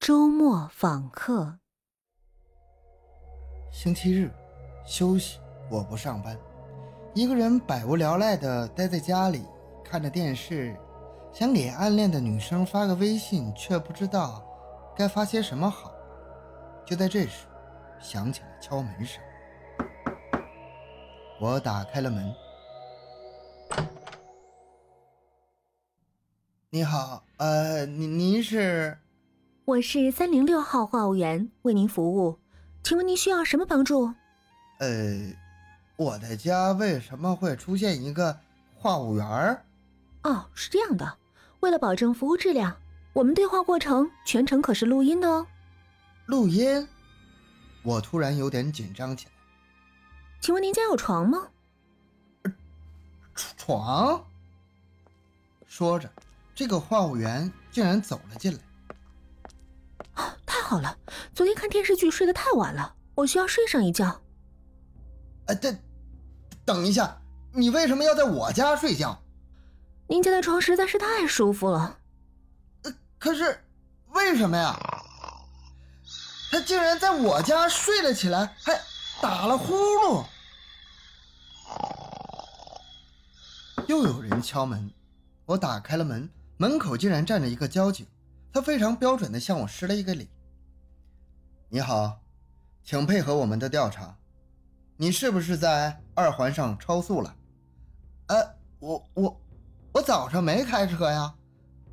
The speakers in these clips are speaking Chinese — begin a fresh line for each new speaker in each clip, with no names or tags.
周末访客。
星期日，休息，我不上班，一个人百无聊赖的待在家里，看着电视，想给暗恋的女生发个微信，却不知道该发些什么好。就在这时，响起了敲门声。我打开了门。你好，呃，您您是？
我是三零六号话务员，为您服务，请问您需要什么帮助？
呃，我的家为什么会出现一个话务员？
哦，是这样的，为了保证服务质量，我们对话过程全程可是录音的哦。
录音？我突然有点紧张起来。
请问您家有床吗？
床。说着，这个话务员竟然走了进来。
太好了，昨天看电视剧睡得太晚了，我需要睡上一觉。
哎，等，等一下，你为什么要在我家睡觉？
您家的床实在是太舒服了。
呃，可是为什么呀？他竟然在我家睡了起来，还。打了呼噜，又有人敲门。我打开了门，门口竟然站着一个交警，他非常标准的向我施了一个礼。你好，请配合我们的调查，你是不是在二环上超速了？呃，我我我早上没开车呀，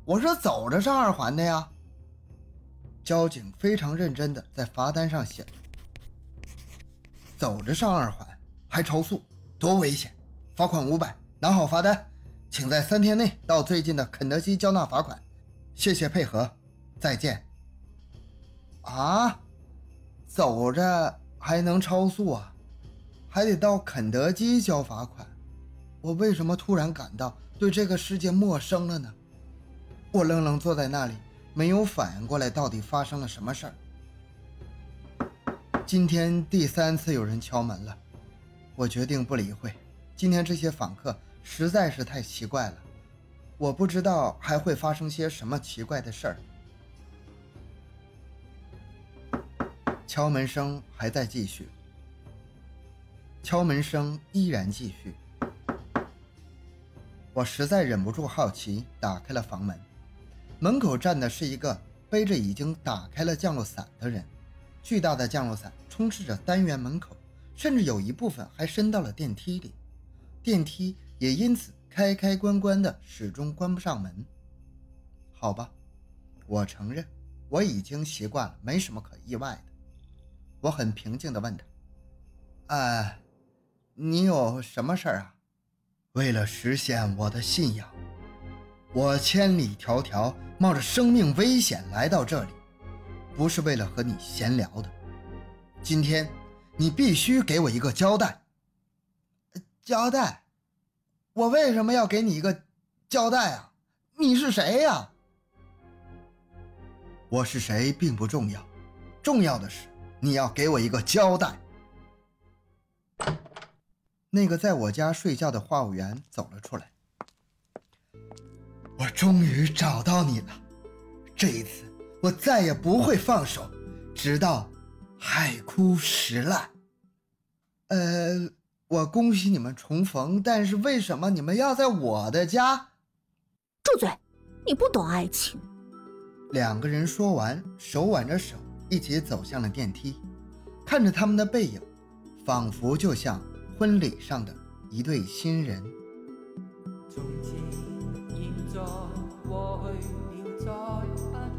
我是走着上二环的呀。交警非常认真的在罚单上写。走着上二环还超速，多危险！罚款五百，拿好罚单，请在三天内到最近的肯德基交纳罚款。谢谢配合，再见。啊，走着还能超速啊？还得到肯德基交罚款？我为什么突然感到对这个世界陌生了呢？我愣愣坐在那里，没有反应过来到底发生了什么事儿。今天第三次有人敲门了，我决定不理会。今天这些访客实在是太奇怪了，我不知道还会发生些什么奇怪的事儿。敲门声还在继续，敲门声依然继续。我实在忍不住好奇，打开了房门。门口站的是一个背着已经打开了降落伞的人。巨大的降落伞充斥着单元门口，甚至有一部分还伸到了电梯里，电梯也因此开开关关的，始终关不上门。好吧，我承认我已经习惯了，没什么可意外的。我很平静地问他：“啊，你有什么事儿啊？”为了实现我的信仰，我千里迢迢冒着生命危险来到这里。不是为了和你闲聊的，今天你必须给我一个交代。交代？我为什么要给你一个交代啊？你是谁呀？我是谁并不重要，重要的是你要给我一个交代。那个在我家睡觉的话务员走了出来。我终于找到你了，这一次。我再也不会放手，直到海枯石烂。呃，我恭喜你们重逢，但是为什么你们要在我的家？
住嘴！你不懂爱情。
两个人说完，手挽着手一起走向了电梯，看着他们的背影，仿佛就像婚礼上的一对新人。从前、现在、过去了，再不。